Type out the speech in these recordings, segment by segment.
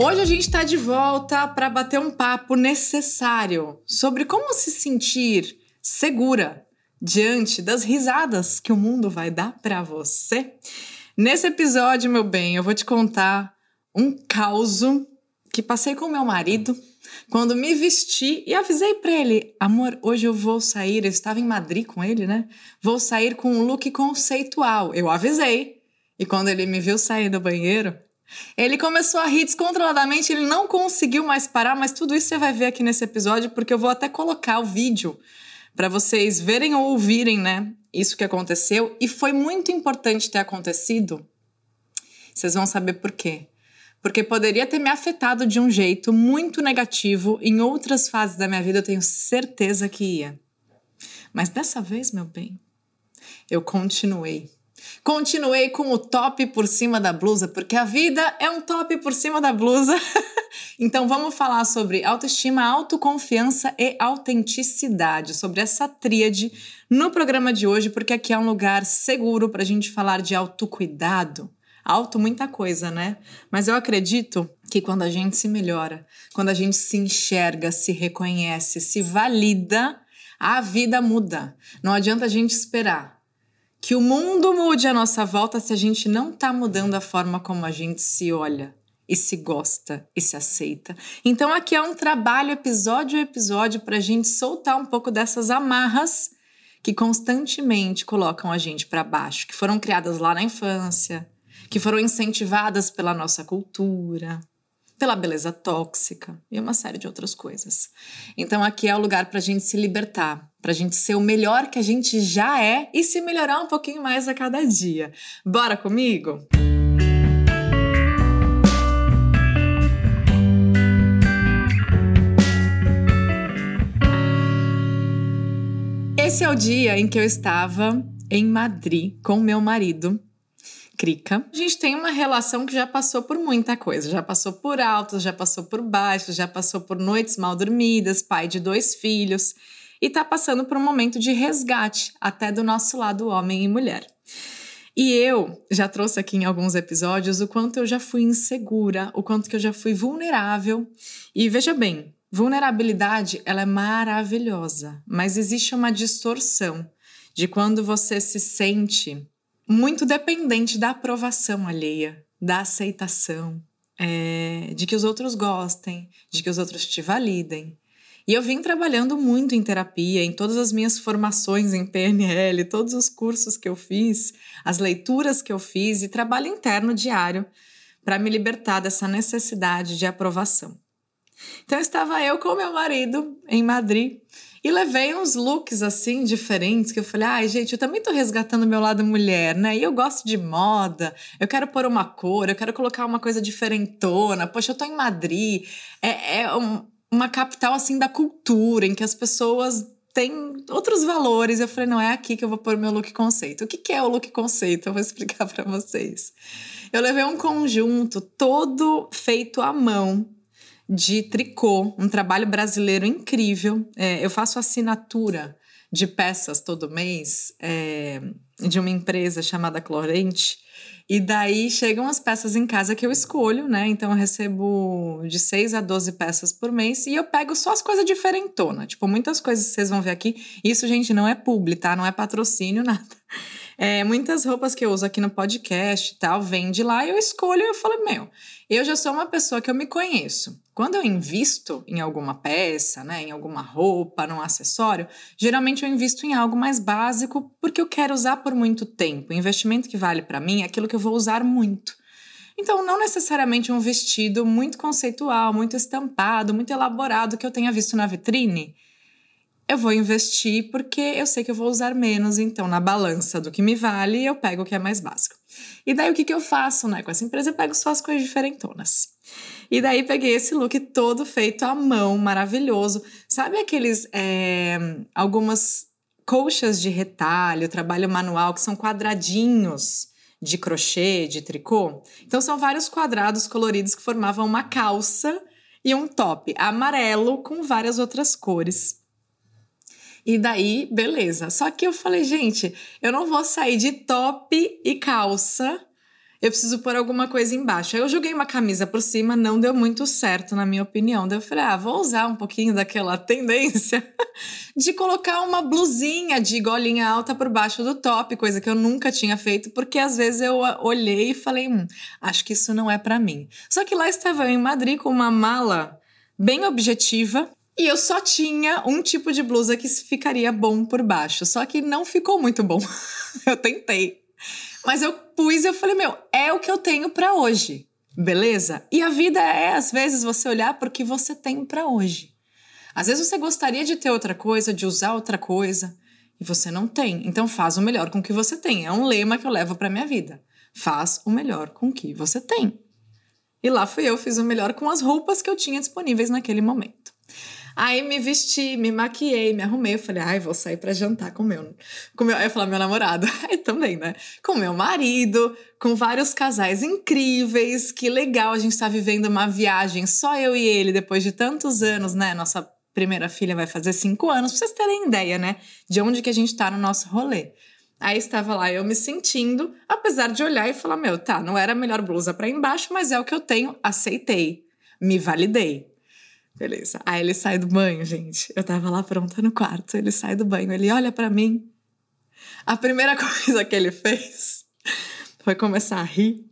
Hoje a gente está de volta para bater um papo necessário sobre como se sentir segura diante das risadas que o mundo vai dar para você. Nesse episódio, meu bem, eu vou te contar um caos que passei com meu marido quando me vesti e avisei para ele: amor, hoje eu vou sair. Eu estava em Madrid com ele, né? Vou sair com um look conceitual. Eu avisei. E quando ele me viu sair do banheiro, ele começou a rir descontroladamente, ele não conseguiu mais parar, mas tudo isso você vai ver aqui nesse episódio, porque eu vou até colocar o vídeo para vocês verem ou ouvirem, né? Isso que aconteceu. E foi muito importante ter acontecido. Vocês vão saber por quê. Porque poderia ter me afetado de um jeito muito negativo em outras fases da minha vida, eu tenho certeza que ia. Mas dessa vez, meu bem, eu continuei Continuei com o top por cima da blusa, porque a vida é um top por cima da blusa. então vamos falar sobre autoestima, autoconfiança e autenticidade, sobre essa tríade no programa de hoje, porque aqui é um lugar seguro para a gente falar de autocuidado. Auto, muita coisa, né? Mas eu acredito que quando a gente se melhora, quando a gente se enxerga, se reconhece, se valida, a vida muda. Não adianta a gente esperar que o mundo mude à nossa volta se a gente não está mudando a forma como a gente se olha e se gosta e se aceita. Então aqui é um trabalho episódio a episódio para a gente soltar um pouco dessas amarras que constantemente colocam a gente para baixo, que foram criadas lá na infância, que foram incentivadas pela nossa cultura, pela beleza tóxica e uma série de outras coisas. Então aqui é o lugar para a gente se libertar, para a gente ser o melhor que a gente já é e se melhorar um pouquinho mais a cada dia. Bora comigo? Esse é o dia em que eu estava em Madrid com meu marido Crica. A gente tem uma relação que já passou por muita coisa, já passou por altos, já passou por baixos, já passou por noites mal dormidas, pai de dois filhos e tá passando por um momento de resgate até do nosso lado homem e mulher. E eu já trouxe aqui em alguns episódios o quanto eu já fui insegura, o quanto que eu já fui vulnerável. E veja bem, vulnerabilidade ela é maravilhosa, mas existe uma distorção de quando você se sente muito dependente da aprovação alheia, da aceitação, é, de que os outros gostem, de que os outros te validem. E eu vim trabalhando muito em terapia, em todas as minhas formações em PNL, todos os cursos que eu fiz, as leituras que eu fiz e trabalho interno diário para me libertar dessa necessidade de aprovação. Então estava eu com meu marido em Madrid e levei uns looks assim diferentes que eu falei: ai, gente, eu também tô resgatando meu lado mulher, né? E eu gosto de moda, eu quero pôr uma cor, eu quero colocar uma coisa diferentona. Poxa, eu tô em Madrid, é, é um, uma capital assim da cultura, em que as pessoas têm outros valores. Eu falei: não, é aqui que eu vou pôr meu look conceito. O que, que é o look conceito? Eu vou explicar para vocês. Eu levei um conjunto todo feito à mão de tricô, um trabalho brasileiro incrível. É, eu faço assinatura de peças todo mês é, de uma empresa chamada Clorente. E daí chegam as peças em casa que eu escolho, né? Então eu recebo de 6 a 12 peças por mês e eu pego só as coisas diferentonas. Tipo, muitas coisas que vocês vão ver aqui. Isso, gente, não é publi, tá? Não é patrocínio, nada. É, muitas roupas que eu uso aqui no podcast e tal, vem de lá, eu escolho e eu falo, meu, eu já sou uma pessoa que eu me conheço. Quando eu invisto em alguma peça, né, em alguma roupa, num acessório, geralmente eu invisto em algo mais básico porque eu quero usar por muito tempo. O investimento que vale para mim é aquilo que eu vou usar muito. Então, não necessariamente um vestido muito conceitual, muito estampado, muito elaborado que eu tenha visto na vitrine eu vou investir porque eu sei que eu vou usar menos, então na balança do que me vale, eu pego o que é mais básico. E daí o que, que eu faço, né? Com essa empresa eu pego só as coisas diferentonas. E daí peguei esse look todo feito à mão, maravilhoso. Sabe aqueles é, algumas colchas de retalho, trabalho manual que são quadradinhos de crochê, de tricô? Então são vários quadrados coloridos que formavam uma calça e um top amarelo com várias outras cores. E daí, beleza. Só que eu falei, gente, eu não vou sair de top e calça eu preciso pôr alguma coisa embaixo. Aí eu joguei uma camisa por cima, não deu muito certo, na minha opinião. Daí eu falei, ah, vou usar um pouquinho daquela tendência de colocar uma blusinha de golinha alta por baixo do top, coisa que eu nunca tinha feito, porque às vezes eu olhei e falei, hum, acho que isso não é para mim. Só que lá estava eu em Madrid com uma mala bem objetiva, e eu só tinha um tipo de blusa que ficaria bom por baixo, só que não ficou muito bom. eu tentei. Mas eu pus e eu falei, meu, é o que eu tenho para hoje. Beleza? E a vida é às vezes você olhar porque você tem para hoje. Às vezes você gostaria de ter outra coisa, de usar outra coisa, e você não tem. Então faz o melhor com o que você tem. É um lema que eu levo para minha vida. Faz o melhor com o que você tem. E lá fui eu, fiz o melhor com as roupas que eu tinha disponíveis naquele momento. Aí me vesti, me maquiei, me arrumei. Eu falei, ai, vou sair para jantar com meu. Com meu aí eu falei, meu namorado. Aí também, né? Com meu marido, com vários casais incríveis. Que legal a gente tá vivendo uma viagem, só eu e ele, depois de tantos anos, né? Nossa primeira filha vai fazer cinco anos, pra vocês terem ideia, né? De onde que a gente tá no nosso rolê. Aí estava lá eu me sentindo, apesar de olhar e falar: meu, tá, não era a melhor blusa para embaixo, mas é o que eu tenho, aceitei, me validei. Beleza. Aí ele sai do banho, gente. Eu tava lá pronta no quarto. Ele sai do banho, ele olha para mim. A primeira coisa que ele fez foi começar a rir.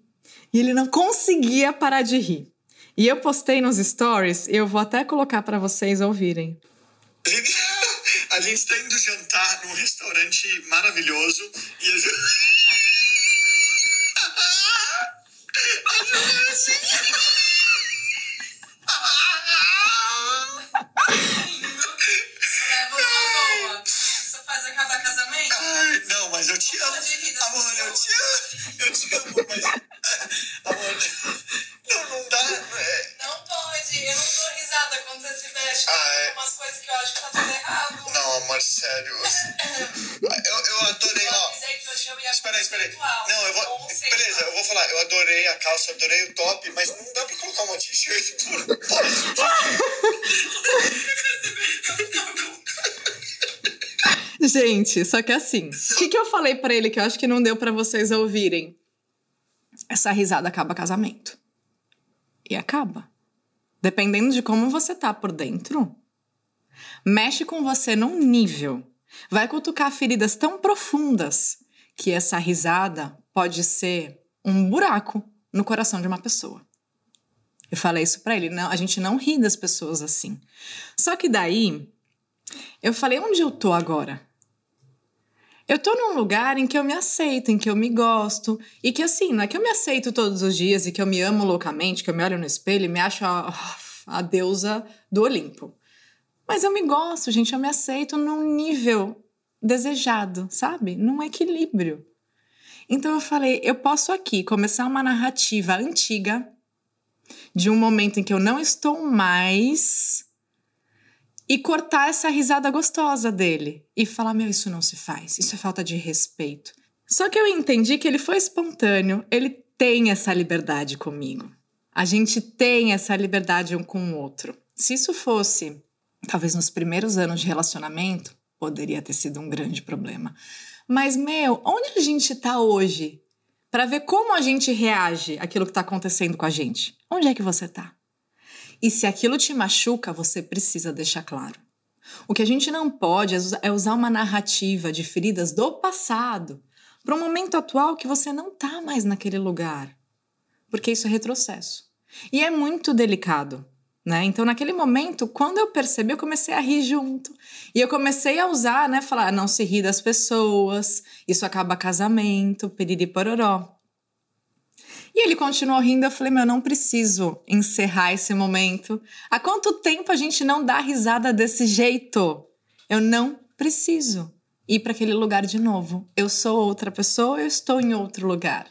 E ele não conseguia parar de rir. E eu postei nos stories, eu vou até colocar para vocês ouvirem. A gente está indo jantar num restaurante maravilhoso e a gente. a gente... não, mas eu te amo. Amor, eu te amo. Eu te amo, mas. Amor, não, não dá. É... Não pode, eu não dou risada quando você se veste. Ah, é... umas coisas que eu acho que tá tudo errado. Não, amor, sério. eu, eu adorei, ó. Espera aí, espera aí. Não, eu vou. Beleza, eu vou falar. Eu adorei a calça, adorei o top, mas não dá pra colocar uma t-shirt por. Gente, só que assim, o que, que eu falei para ele que eu acho que não deu para vocês ouvirem? Essa risada acaba casamento. E acaba. Dependendo de como você tá por dentro, mexe com você num nível. Vai cutucar feridas tão profundas que essa risada pode ser um buraco no coração de uma pessoa. Eu falei isso para ele, não, a gente não ri das pessoas assim. Só que daí eu falei, onde eu tô agora? Eu tô num lugar em que eu me aceito, em que eu me gosto, e que assim, não é que eu me aceito todos os dias e que eu me amo loucamente, que eu me olho no espelho e me acho a, a deusa do Olimpo. Mas eu me gosto, gente, eu me aceito num nível desejado, sabe? Num equilíbrio. Então eu falei, eu posso aqui começar uma narrativa antiga de um momento em que eu não estou mais e cortar essa risada gostosa dele e falar: Meu, isso não se faz, isso é falta de respeito. Só que eu entendi que ele foi espontâneo, ele tem essa liberdade comigo. A gente tem essa liberdade um com o outro. Se isso fosse, talvez nos primeiros anos de relacionamento, poderia ter sido um grande problema. Mas, meu, onde a gente tá hoje? Para ver como a gente reage àquilo que tá acontecendo com a gente. Onde é que você tá? E se aquilo te machuca, você precisa deixar claro. O que a gente não pode é usar uma narrativa de feridas do passado para um momento atual que você não está mais naquele lugar, porque isso é retrocesso. E é muito delicado, né? Então, naquele momento, quando eu percebi, eu comecei a rir junto. E eu comecei a usar, né? Falar, não se ri das pessoas, isso acaba casamento, piriri pororó. E ele continuou rindo. Eu falei, meu, não preciso encerrar esse momento. Há quanto tempo a gente não dá risada desse jeito? Eu não preciso ir para aquele lugar de novo. Eu sou outra pessoa, eu estou em outro lugar.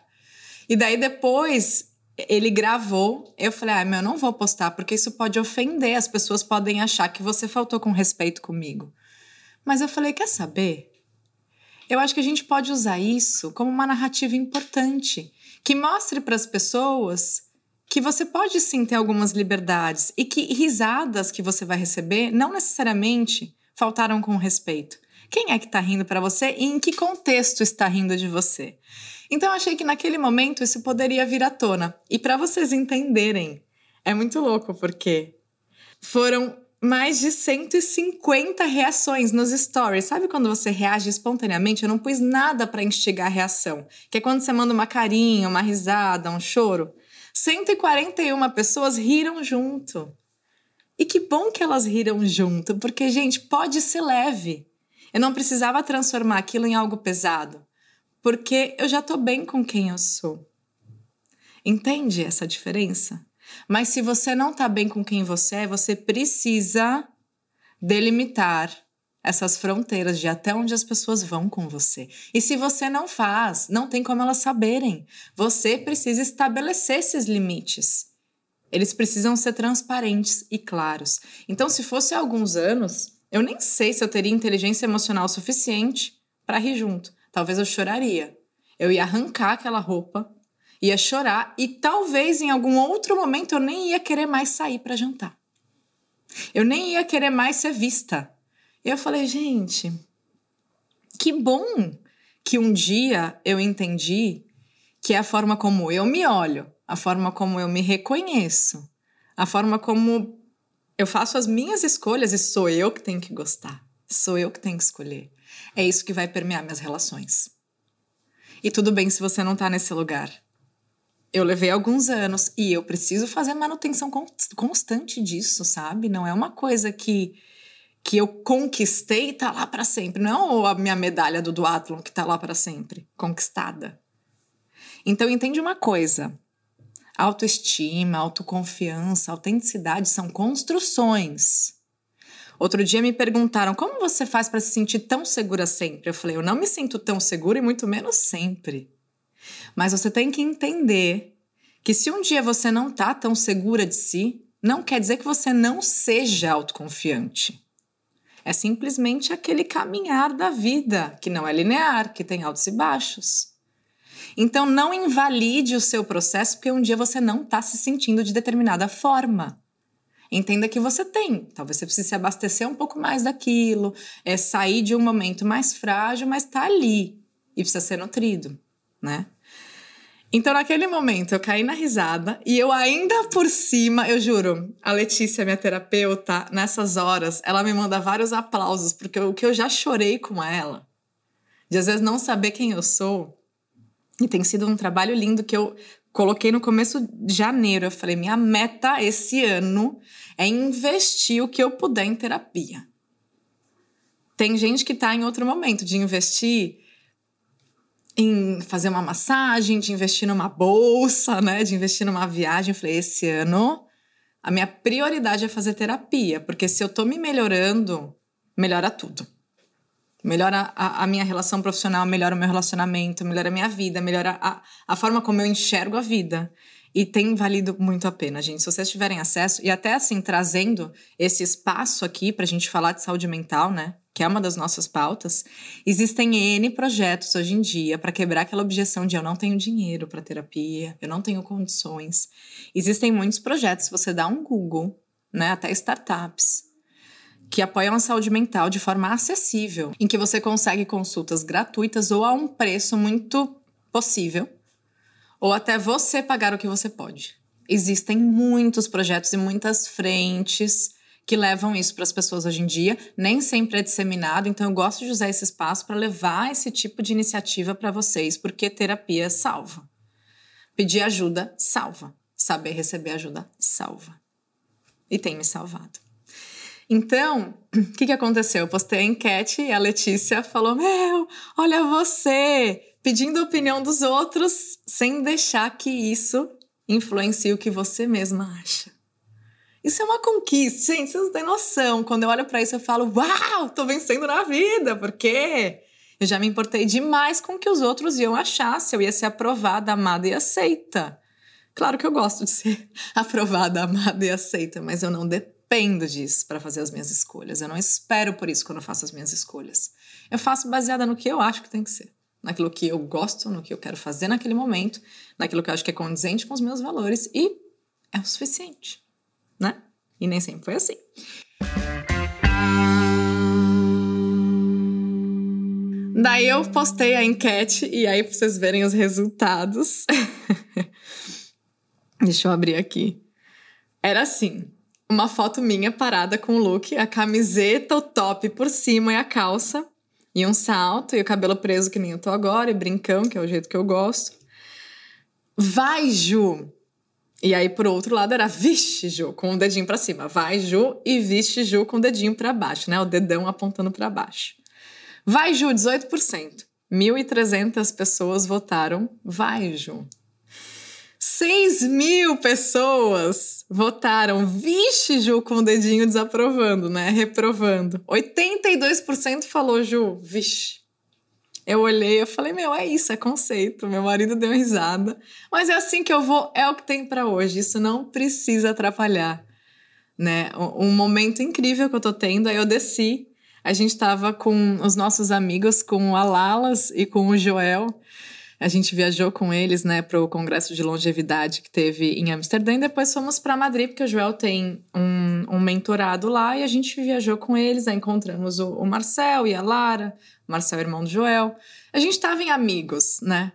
E daí depois ele gravou. Eu falei, ah, meu, eu não vou postar porque isso pode ofender. As pessoas podem achar que você faltou com respeito comigo. Mas eu falei, quer saber? Eu acho que a gente pode usar isso como uma narrativa importante que mostre para as pessoas que você pode sim ter algumas liberdades e que risadas que você vai receber não necessariamente faltaram com respeito. Quem é que está rindo para você e em que contexto está rindo de você? Então achei que naquele momento isso poderia vir à tona. E para vocês entenderem, é muito louco porque foram mais de 150 reações nos stories. Sabe quando você reage espontaneamente? Eu não pus nada para instigar a reação, que é quando você manda uma carinha, uma risada, um choro. 141 pessoas riram junto. E que bom que elas riram junto, porque, gente, pode ser leve. Eu não precisava transformar aquilo em algo pesado, porque eu já tô bem com quem eu sou. Entende essa diferença? Mas se você não tá bem com quem você é, você precisa delimitar essas fronteiras de até onde as pessoas vão com você. E se você não faz, não tem como elas saberem. Você precisa estabelecer esses limites. Eles precisam ser transparentes e claros. Então, se fosse há alguns anos, eu nem sei se eu teria inteligência emocional suficiente para rir junto. Talvez eu choraria. Eu ia arrancar aquela roupa, ia chorar e talvez em algum outro momento eu nem ia querer mais sair para jantar. Eu nem ia querer mais ser vista. Eu falei, gente, que bom que um dia eu entendi que é a forma como eu me olho, a forma como eu me reconheço, a forma como eu faço as minhas escolhas e sou eu que tenho que gostar, sou eu que tenho que escolher. É isso que vai permear minhas relações. E tudo bem se você não tá nesse lugar. Eu levei alguns anos e eu preciso fazer manutenção constante disso, sabe? Não é uma coisa que que eu conquistei e tá lá para sempre. Não é a minha medalha do duatlon que tá lá para sempre, conquistada. Então entende uma coisa. Autoestima, autoconfiança, autenticidade são construções. Outro dia me perguntaram como você faz para se sentir tão segura sempre. Eu falei, eu não me sinto tão segura e muito menos sempre. Mas você tem que entender que se um dia você não tá tão segura de si, não quer dizer que você não seja autoconfiante. É simplesmente aquele caminhar da vida, que não é linear, que tem altos e baixos. Então, não invalide o seu processo porque um dia você não está se sentindo de determinada forma. Entenda que você tem. Talvez você precise se abastecer um pouco mais daquilo, é sair de um momento mais frágil, mas está ali e precisa ser nutrido, né? Então, naquele momento, eu caí na risada e eu ainda por cima, eu juro, a Letícia, minha terapeuta, nessas horas, ela me manda vários aplausos, porque o que eu já chorei com ela, de às vezes não saber quem eu sou, e tem sido um trabalho lindo que eu coloquei no começo de janeiro. Eu falei: minha meta esse ano é investir o que eu puder em terapia. Tem gente que está em outro momento de investir em fazer uma massagem, de investir numa bolsa, né? De investir numa viagem. Eu falei, esse ano a minha prioridade é fazer terapia, porque se eu tô me melhorando, melhora tudo. Melhora a, a minha relação profissional, melhora o meu relacionamento, melhora a minha vida, melhora a, a forma como eu enxergo a vida. E tem valido muito a pena, gente. Se vocês tiverem acesso, e até assim, trazendo esse espaço aqui para a gente falar de saúde mental, né? Que é uma das nossas pautas, existem N projetos hoje em dia para quebrar aquela objeção de eu não tenho dinheiro para terapia, eu não tenho condições. Existem muitos projetos, você dá um Google, né, até startups, que apoiam a saúde mental de forma acessível, em que você consegue consultas gratuitas ou a um preço muito possível, ou até você pagar o que você pode. Existem muitos projetos e muitas frentes que levam isso para as pessoas hoje em dia. Nem sempre é disseminado, então eu gosto de usar esse espaço para levar esse tipo de iniciativa para vocês, porque terapia salva. Pedir ajuda salva. Saber receber ajuda salva. E tem me salvado. Então, o que, que aconteceu? Eu postei a enquete e a Letícia falou: Meu, olha você, pedindo a opinião dos outros sem deixar que isso influencie o que você mesma acha. Isso é uma conquista, gente, vocês não têm noção. Quando eu olho para isso, eu falo, uau, tô vencendo na vida, porque eu já me importei demais com o que os outros iam achar, se eu ia ser aprovada, amada e aceita. Claro que eu gosto de ser aprovada, amada e aceita, mas eu não dependo disso para fazer as minhas escolhas. Eu não espero por isso quando eu faço as minhas escolhas. Eu faço baseada no que eu acho que tem que ser, naquilo que eu gosto, no que eu quero fazer naquele momento, naquilo que eu acho que é condizente com os meus valores e é o suficiente né? E nem sempre foi assim. Daí eu postei a enquete e aí pra vocês verem os resultados. Deixa eu abrir aqui. Era assim: uma foto minha parada com o look, a camiseta, o top por cima e a calça, e um salto, e o cabelo preso que nem eu tô agora, e brincão, que é o jeito que eu gosto. Vai, Ju! E aí, por outro lado, era vixe, Ju, com o dedinho para cima. Vai, Ju, e vixe, Ju, com o dedinho para baixo, né? O dedão apontando para baixo. Vai, Ju, 18%. 1.300 pessoas votaram Vai, Ju. 6 mil pessoas votaram Vixe, Ju, com o dedinho desaprovando, né? Reprovando. 82% falou Ju, vixe. Eu olhei, eu falei, meu, é isso, é conceito. Meu marido deu risada. Mas é assim que eu vou, é o que tem para hoje. Isso não precisa atrapalhar, né? Um momento incrível que eu tô tendo, aí eu desci. A gente tava com os nossos amigos, com a Lalas e com o Joel. A gente viajou com eles, né, para o congresso de longevidade que teve em Amsterdã e depois fomos para Madrid, porque o Joel tem um, um, mentorado lá e a gente viajou com eles. Aí encontramos o, o Marcel e a Lara, o Marcel, irmão do Joel. A gente estava em amigos, né?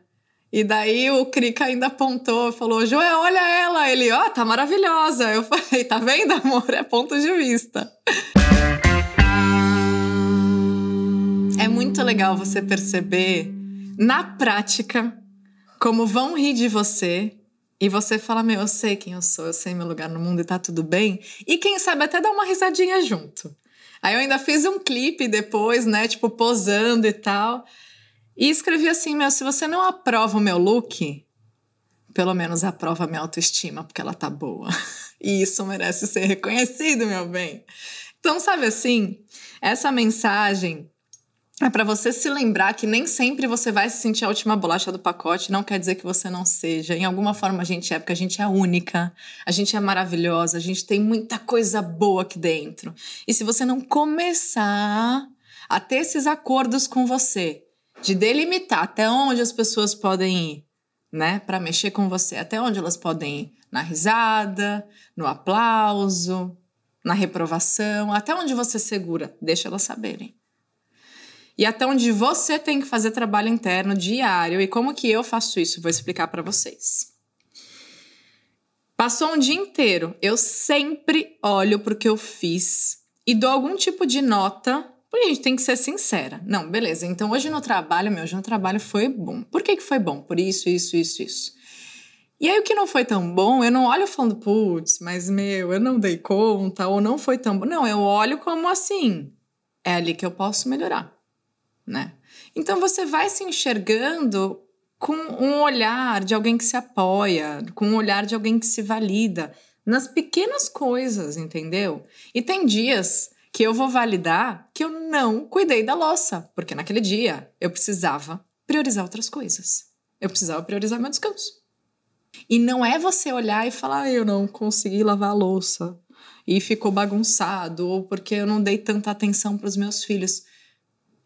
E daí o Krika ainda apontou, falou: Joel, olha ela. Ele, ó, oh, tá maravilhosa. Eu falei: tá vendo, amor? É ponto de vista. É muito legal você perceber na prática, como vão rir de você, e você fala: Meu, eu sei quem eu sou, eu sei meu lugar no mundo e tá tudo bem. E quem sabe até dar uma risadinha junto. Aí eu ainda fiz um clipe depois, né? Tipo, posando e tal. E escrevi assim: Meu, se você não aprova o meu look, pelo menos aprova a minha autoestima, porque ela tá boa. E isso merece ser reconhecido, meu bem. Então, sabe assim, essa mensagem é para você se lembrar que nem sempre você vai se sentir a última bolacha do pacote, não quer dizer que você não seja. Em alguma forma a gente é, porque a gente é única, a gente é maravilhosa, a gente tem muita coisa boa aqui dentro. E se você não começar a ter esses acordos com você, de delimitar até onde as pessoas podem ir, né, para mexer com você, até onde elas podem ir, na risada, no aplauso, na reprovação, até onde você segura, deixa elas saberem e até onde você tem que fazer trabalho interno diário e como que eu faço isso, vou explicar para vocês. Passou um dia inteiro, eu sempre olho para o que eu fiz e dou algum tipo de nota, porque a gente tem que ser sincera. Não, beleza, então hoje no trabalho, meu, hoje no trabalho foi bom. Por que, que foi bom? Por isso, isso, isso, isso. E aí o que não foi tão bom, eu não olho falando, putz, mas meu, eu não dei conta, ou não foi tão bom. Não, eu olho como assim, é ali que eu posso melhorar né? Então você vai se enxergando com um olhar de alguém que se apoia, com um olhar de alguém que se valida nas pequenas coisas, entendeu? E tem dias que eu vou validar que eu não cuidei da louça, porque naquele dia eu precisava priorizar outras coisas. Eu precisava priorizar meu descanso. E não é você olhar e falar, ah, eu não consegui lavar a louça e ficou bagunçado, ou porque eu não dei tanta atenção para os meus filhos.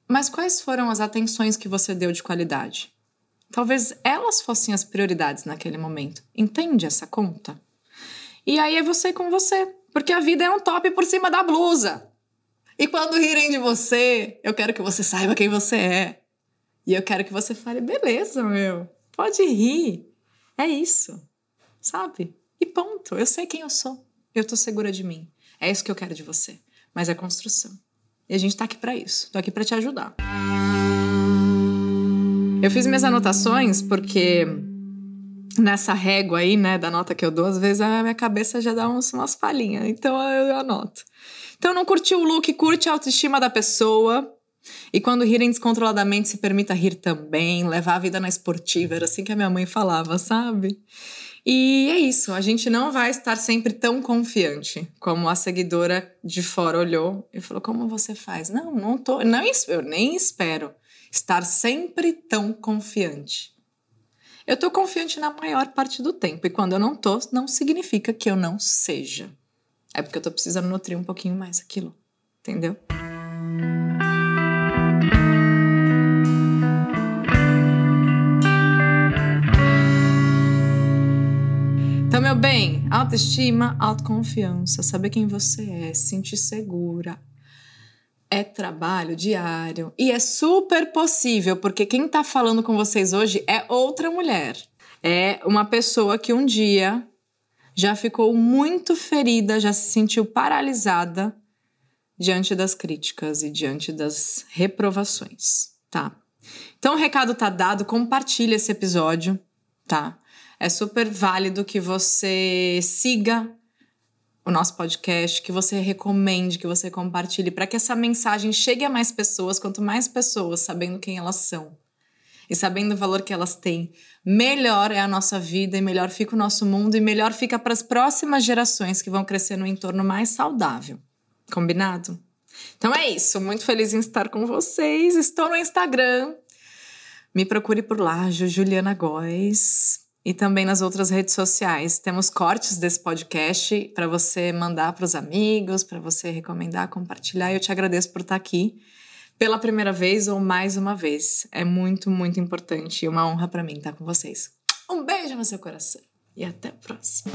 Mas quais foram as atenções que você deu de qualidade? Talvez elas fossem as prioridades naquele momento. Entende essa conta? E aí é você com você, porque a vida é um top por cima da blusa. E quando rirem de você, eu quero que você saiba quem você é. E eu quero que você fale, beleza, meu, pode rir. É isso, sabe? E ponto. Eu sei quem eu sou. Eu tô segura de mim. É isso que eu quero de você. Mas é construção. E a gente tá aqui para isso. Tô aqui para te ajudar. Eu fiz minhas anotações porque nessa régua aí, né, da nota que eu dou, às vezes a minha cabeça já dá uns, umas falhinhas. Então eu anoto. Então não curtiu o look, curte a autoestima da pessoa. E quando rirem descontroladamente, se permita rir também, levar a vida na esportiva. Era assim que a minha mãe falava, sabe? E é isso, a gente não vai estar sempre tão confiante como a seguidora de fora olhou e falou: Como você faz? Não, não tô, não, eu nem espero estar sempre tão confiante. Eu tô confiante na maior parte do tempo, e quando eu não tô, não significa que eu não seja. É porque eu tô precisando nutrir um pouquinho mais aquilo, entendeu? Bem, autoestima, autoconfiança, saber quem você é, se sentir segura. é trabalho diário e é super possível, porque quem tá falando com vocês hoje é outra mulher. É uma pessoa que um dia já ficou muito ferida, já se sentiu paralisada diante das críticas e diante das reprovações, tá? Então o recado tá dado, compartilha esse episódio, tá? É super válido que você siga o nosso podcast, que você recomende, que você compartilhe, para que essa mensagem chegue a mais pessoas. Quanto mais pessoas sabendo quem elas são e sabendo o valor que elas têm, melhor é a nossa vida e melhor fica o nosso mundo e melhor fica para as próximas gerações que vão crescer no entorno mais saudável. Combinado? Então é isso. Muito feliz em estar com vocês. Estou no Instagram. Me procure por lá, Juliana Góes e também nas outras redes sociais. Temos cortes desse podcast para você mandar para os amigos, para você recomendar, compartilhar. Eu te agradeço por estar aqui pela primeira vez ou mais uma vez. É muito, muito importante e uma honra para mim estar com vocês. Um beijo no seu coração e até a próxima.